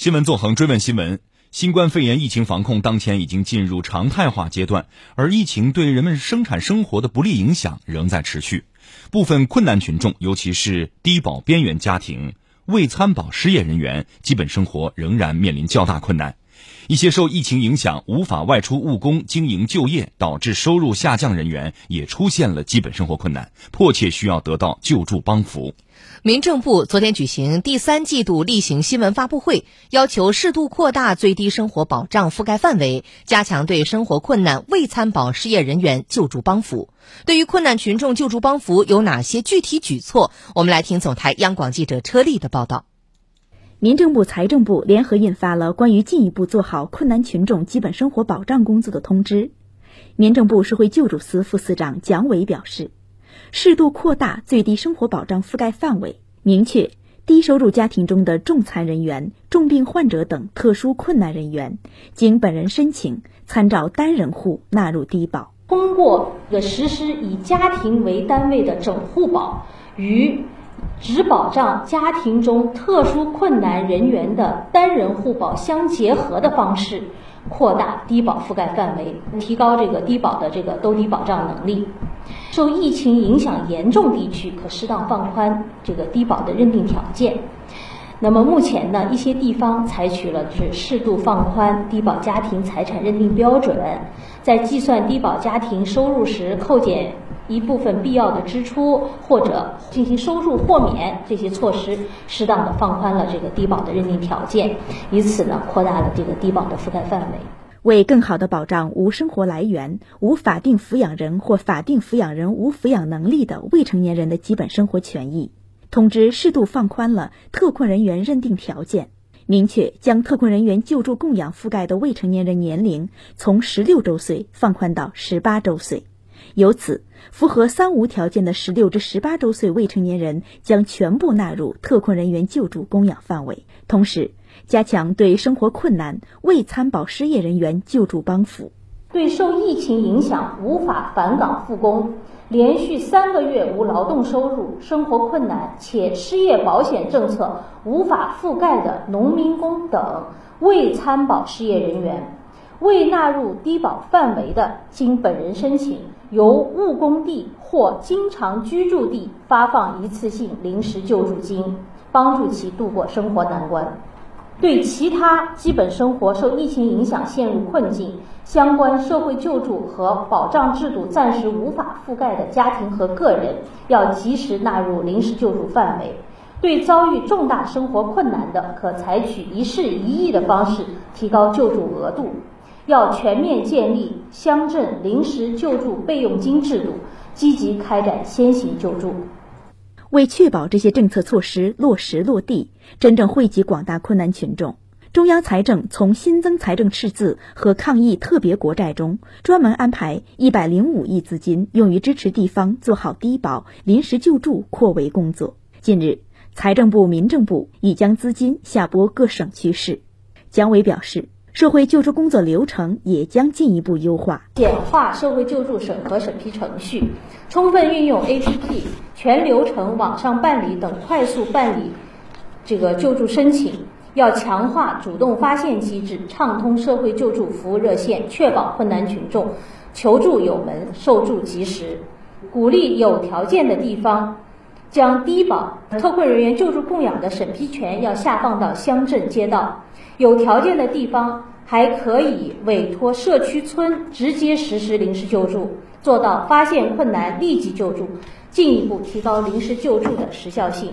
新闻纵横追问新闻：新冠肺炎疫情防控当前已经进入常态化阶段，而疫情对人们生产生活的不利影响仍在持续。部分困难群众，尤其是低保边缘家庭、未参保失业人员，基本生活仍然面临较大困难。一些受疫情影响无法外出务工、经营就业，导致收入下降人员也出现了基本生活困难，迫切需要得到救助帮扶。民政部昨天举行第三季度例行新闻发布会，要求适度扩大最低生活保障覆盖范围，加强对生活困难未参保失业人员救助帮扶。对于困难群众救助帮扶有哪些具体举措？我们来听总台央广记者车丽的报道。民政部、财政部联合印发了关于进一步做好困难群众基本生活保障工作的通知。民政部社会救助司副司长蒋伟表示，适度扩大最低生活保障覆盖范围，明确低收入家庭中的重残人员、重病患者等特殊困难人员，经本人申请，参照单人户纳入低保。通过的实施以家庭为单位的整户保与。只保障家庭中特殊困难人员的单人互保相结合的方式，扩大低保覆盖范围，提高这个低保的这个兜底保障能力。受疫情影响严重地区，可适当放宽这个低保的认定条件。那么目前呢，一些地方采取了是适度放宽低保家庭财产认定标准，在计算低保家庭收入时扣减。一部分必要的支出，或者进行收入豁免，这些措施适当的放宽了这个低保的认定条件，以此呢扩大了这个低保的覆盖范围，为更好的保障无生活来源、无法定抚养人或法定抚养人无抚养能力的未成年人的基本生活权益，通知适度放宽了特困人员认定条件，明确将特困人员救助供养覆盖的未成年人年龄从十六周岁放宽到十八周岁。由此，符合“三无”条件的十六至十八周岁未成年人将全部纳入特困人员救助供养范围。同时，加强对生活困难未参保失业人员救助帮扶。对受疫情影响无法返岗复工、连续三个月无劳动收入、生活困难且失业保险政策无法覆盖的农民工等未参保失业人员。未纳入低保范围的，经本人申请，由务工地或经常居住地发放一次性临时救助金，帮助其度过生活难关。对其他基本生活受疫情影响陷入困境、相关社会救助和保障制度暂时无法覆盖的家庭和个人，要及时纳入临时救助范围。对遭遇重大生活困难的，可采取一事一议的方式提高救助额度。要全面建立乡镇临时救助备用金制度，积极开展先行救助。为确保这些政策措施落实落地，真正惠及广大困难群众，中央财政从新增财政赤字和抗疫特别国债中专门安排一百零五亿资金，用于支持地方做好低保临时救助扩围工作。近日，财政部、民政部已将资金下拨各省区市。蒋伟表示。社会救助工作流程也将进一步优化，简化社会救助审核审批程序，充分运用 APP 全流程网上办理等快速办理这个救助申请。要强化主动发现机制，畅通社会救助服务热线，确保困难群众求助有门、受助及时。鼓励有条件的地方，将低保特困人员救助供养的审批权要下放到乡镇街道。有条件的地方还可以委托社区村直接实施临时救助，做到发现困难立即救助，进一步提高临时救助的时效性。